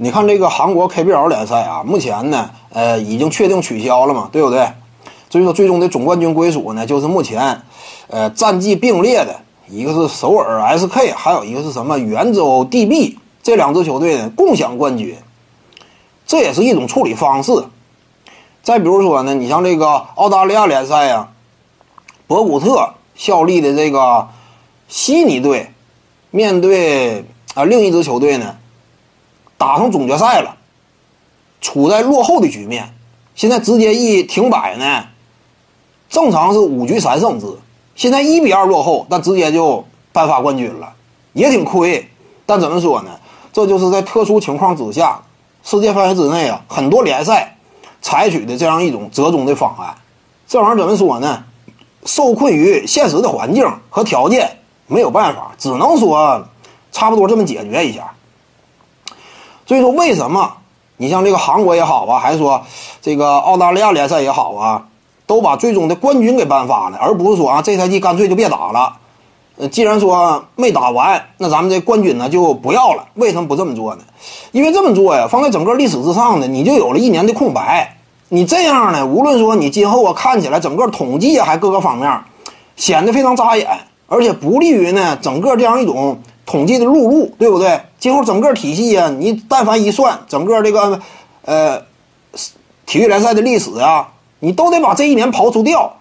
你看这个韩国 KBL 联赛啊，目前呢，呃，已经确定取消了嘛，对不对？所以说，最终的总冠军归属呢，就是目前，呃，战绩并列的一个是首尔 SK，还有一个是什么元州 DB 这两支球队呢，共享冠军。这也是一种处理方式。再比如说呢，你像这个澳大利亚联赛呀，博古特效力的这个悉尼队，面对啊另一支球队呢，打上总决赛了，处在落后的局面，现在直接一停摆呢，正常是五局三胜制，现在一比二落后，但直接就颁发冠军了，也挺亏。但怎么说呢？这就是在特殊情况之下。世界范围之内啊，很多联赛采取的这样一种折中的方案，这玩意儿怎么说呢？受困于现实的环境和条件，没有办法，只能说差不多这么解决一下。所以说，为什么你像这个韩国也好啊，还是说这个澳大利亚联赛也好啊，都把最终的冠军给颁发了，而不是说啊这赛季干脆就别打了？呃，既然说没打完，那咱们这冠军呢就不要了。为什么不这么做呢？因为这么做呀，放在整个历史之上呢，你就有了一年的空白。你这样呢，无论说你今后啊看起来整个统计啊，还各个方面显得非常扎眼，而且不利于呢整个这样一种统计的录入，对不对？今后整个体系啊，你但凡一算，整个这个呃体育联赛的历史啊，你都得把这一年刨除掉。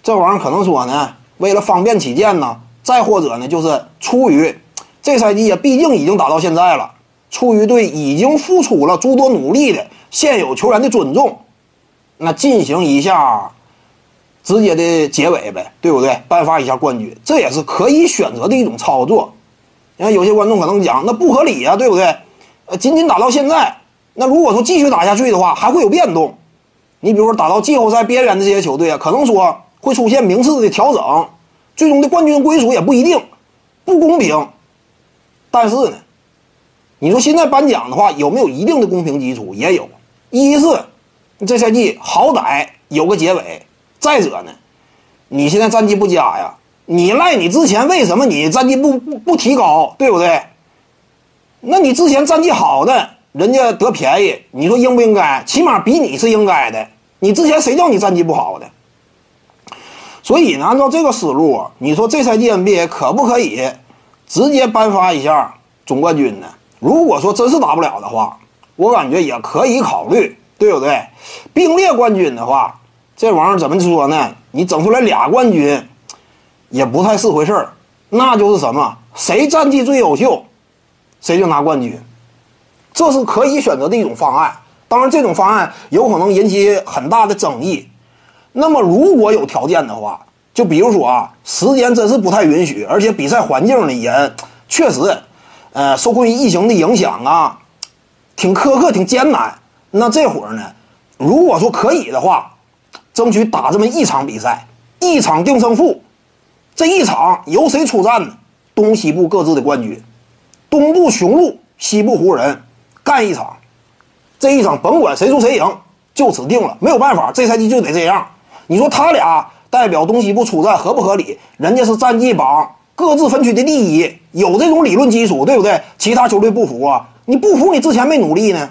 这玩意儿可能说呢，为了方便起见呢。再或者呢，就是出于这赛季啊，毕竟已经打到现在了，出于对已经付出了诸多努力的现有球员的尊重，那进行一下直接的结尾呗，对不对？颁发一下冠军，这也是可以选择的一种操作。你看有些观众可能讲，那不合理呀，对不对？呃，仅仅打到现在，那如果说继续打下去的话，还会有变动。你比如说打到季后赛边缘的这些球队啊，可能说会出现名次的调整。最终的冠军归属也不一定不公平，但是呢，你说现在颁奖的话有没有一定的公平基础？也有。一是这赛季好歹有个结尾，再者呢，你现在战绩不佳呀，你赖你之前为什么你战绩不不不提高，对不对？那你之前战绩好的人家得便宜，你说应不应该？起码比你是应该的。你之前谁叫你战绩不好的？所以呢，按照这个思路，你说这赛季 NBA 可不可以直接颁发一下总冠军呢？如果说真是打不了的话，我感觉也可以考虑，对不对？并列冠军的话，这玩意儿怎么说呢？你整出来俩冠军也不太是回事儿，那就是什么？谁战绩最优秀，谁就拿冠军，这是可以选择的一种方案。当然，这种方案有可能引起很大的争议。那么，如果有条件的话，就比如说啊，时间真是不太允许，而且比赛环境呢也确实，呃，受困于疫情的影响啊，挺苛刻、挺艰难。那这会儿呢，如果说可以的话，争取打这么一场比赛，一场定胜负，这一场由谁出战呢？东西部各自的冠军，东部雄鹿、西部湖人干一场，这一场甭管谁输谁赢，就此定了。没有办法，这赛季就得这样。你说他俩代表东西部出战合不合理？人家是战绩榜各自分区的第一，有这种理论基础，对不对？其他球队不服啊？你不服，你之前没努力呢。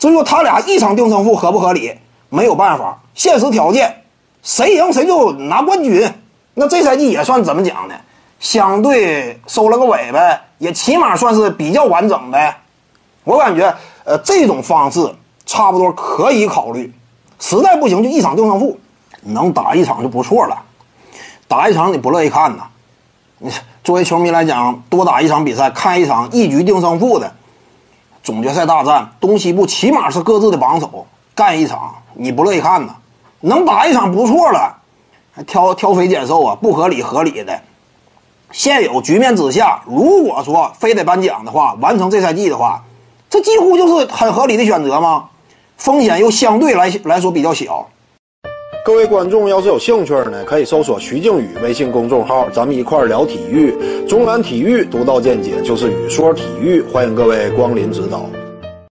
所以说他俩一场定胜负合不合理？没有办法，现实条件，谁赢谁就拿冠军。那这赛季也算怎么讲呢？相对收了个尾呗，也起码算是比较完整呗。我感觉，呃，这种方式差不多可以考虑。实在不行就一场定胜负。能打一场就不错了，打一场你不乐意看呐？你作为球迷来讲，多打一场比赛，看一场一局定胜负的总决赛大战，东西部起码是各自的榜首，干一场你不乐意看呐？能打一场不错了，挑挑肥拣瘦啊，不合理合理的。现有局面之下，如果说非得颁奖的话，完成这赛季的话，这几乎就是很合理的选择吗？风险又相对来来说比较小。各位观众要是有兴趣呢，可以搜索徐静宇微信公众号，咱们一块儿聊体育。中南体育独到见解就是语说体育，欢迎各位光临指导。